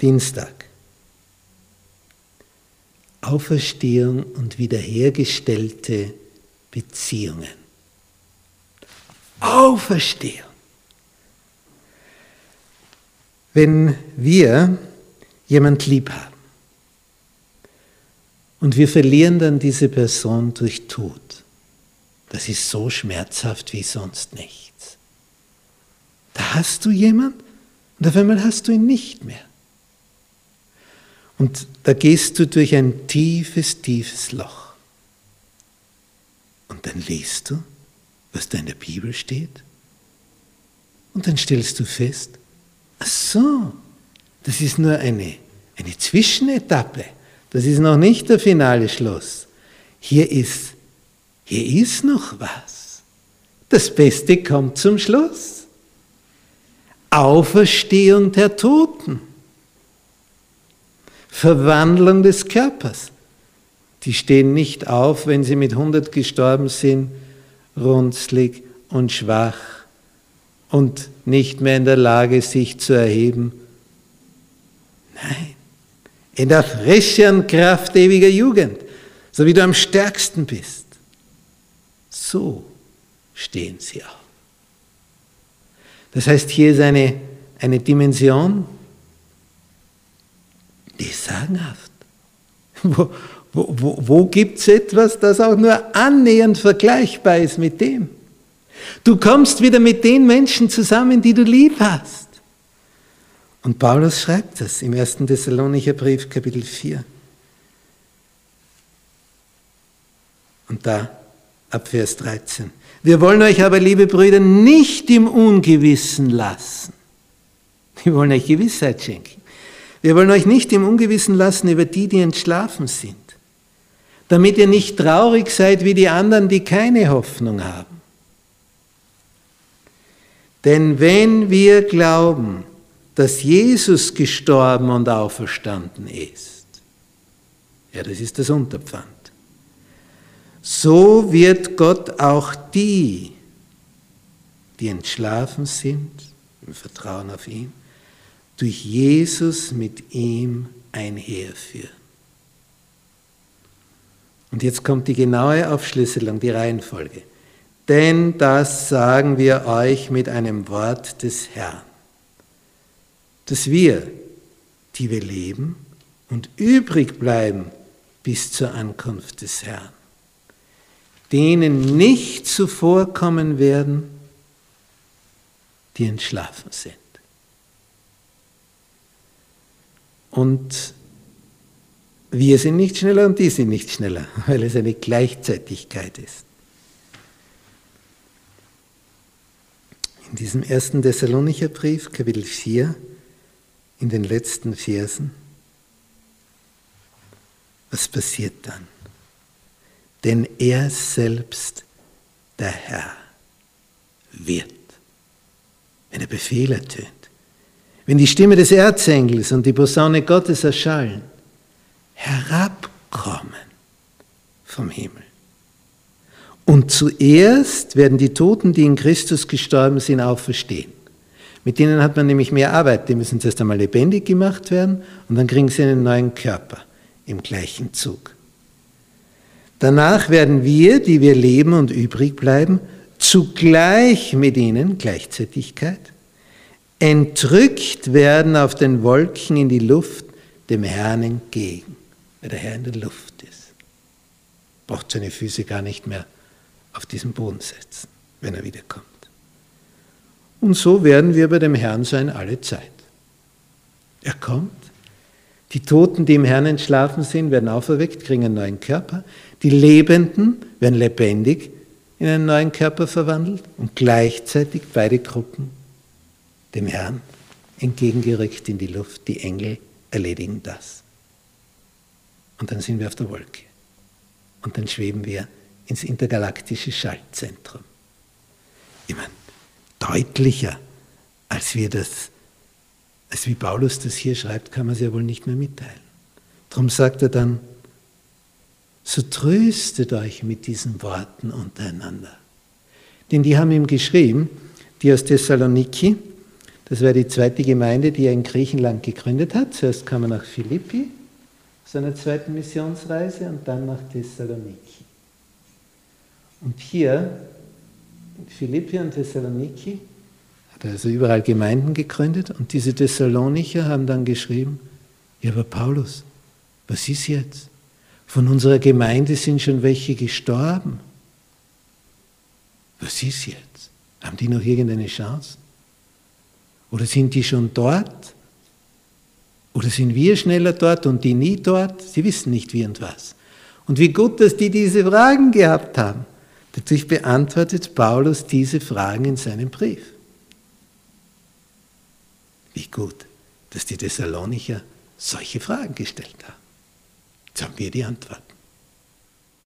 Dienstag. Auferstehung und wiederhergestellte Beziehungen. Auferstehung. Wenn wir jemand lieb haben und wir verlieren dann diese Person durch Tod, das ist so schmerzhaft wie sonst nichts. Da hast du jemand und auf einmal hast du ihn nicht mehr. Und da gehst du durch ein tiefes, tiefes Loch. Und dann liest du, was da in der Bibel steht. Und dann stellst du fest, ach so, das ist nur eine, eine Zwischenetappe. Das ist noch nicht der finale Schluss. Hier ist, hier ist noch was. Das Beste kommt zum Schluss. Auferstehung der Toten. Verwandlung des Körpers. Die stehen nicht auf, wenn sie mit 100 gestorben sind, runzlig und schwach und nicht mehr in der Lage, sich zu erheben. Nein, in der frischen Kraft ewiger Jugend, so wie du am stärksten bist. So stehen sie auf. Das heißt, hier ist eine, eine Dimension, die ist sagenhaft. Wo, wo, wo, wo gibt es etwas, das auch nur annähernd vergleichbar ist mit dem? Du kommst wieder mit den Menschen zusammen, die du lieb hast. Und Paulus schreibt das im 1. Thessalonicher Brief, Kapitel 4. Und da ab Vers 13. Wir wollen euch aber, liebe Brüder, nicht im Ungewissen lassen. Wir wollen euch Gewissheit schenken. Wir wollen euch nicht im Ungewissen lassen über die, die entschlafen sind, damit ihr nicht traurig seid wie die anderen, die keine Hoffnung haben. Denn wenn wir glauben, dass Jesus gestorben und auferstanden ist, ja, das ist das Unterpfand, so wird Gott auch die, die entschlafen sind, im Vertrauen auf ihn, durch Jesus mit ihm einherführen. Und jetzt kommt die genaue Aufschlüsselung, die Reihenfolge. Denn das sagen wir euch mit einem Wort des Herrn, dass wir, die wir leben und übrig bleiben bis zur Ankunft des Herrn, denen nicht zuvorkommen werden, die entschlafen sind. Und wir sind nicht schneller und die sind nicht schneller, weil es eine Gleichzeitigkeit ist. In diesem ersten Thessalonicher Brief, Kapitel 4, in den letzten Versen, was passiert dann? Denn er selbst, der Herr, wird, wenn er Befehl ertönt, wenn die Stimme des Erzengels und die Posaune Gottes erschallen, herabkommen vom Himmel. Und zuerst werden die Toten, die in Christus gestorben sind, auferstehen. Mit denen hat man nämlich mehr Arbeit. Die müssen zuerst einmal lebendig gemacht werden und dann kriegen sie einen neuen Körper im gleichen Zug. Danach werden wir, die wir leben und übrig bleiben, zugleich mit ihnen, Gleichzeitigkeit, entrückt werden auf den Wolken in die Luft dem Herrn entgegen, weil der Herr in der Luft ist. Braucht seine Füße gar nicht mehr auf diesen Boden setzen, wenn er wiederkommt. Und so werden wir bei dem Herrn sein alle Zeit. Er kommt, die Toten, die im Herrn entschlafen sind, werden auferweckt, kriegen einen neuen Körper. Die Lebenden werden lebendig in einen neuen Körper verwandelt und gleichzeitig beide Gruppen dem Herrn entgegengerückt in die Luft. Die Engel erledigen das. Und dann sind wir auf der Wolke. Und dann schweben wir ins intergalaktische Schaltzentrum. Ich meine, deutlicher, als wir das, als wie Paulus das hier schreibt, kann man es ja wohl nicht mehr mitteilen. Darum sagt er dann, so tröstet euch mit diesen Worten untereinander. Denn die haben ihm geschrieben, die aus Thessaloniki, Das war die zweite Gemeinde, die er in Griechenland gegründet hat. Zuerst kam er nach Philippi, seiner zweiten Missionsreise, und dann nach Thessaloniki. Und hier, in Philippi und Thessaloniki, hat er also überall Gemeinden gegründet und diese Thessalonicher haben dann geschrieben, ja, aber Paulus, was ist jetzt? Von unserer Gemeinde sind schon welche gestorben. Was ist jetzt? Haben die noch irgendeine Chance? Oder sind die schon dort? Oder sind wir schneller dort und die nie dort? Sie wissen nicht wie und was. Und wie gut, dass die diese Fragen gehabt haben. Dadurch beantwortet Paulus diese Fragen in seinem Brief. Wie gut, dass die Thessalonicher solche Fragen gestellt haben. Jetzt haben wir die Antwort.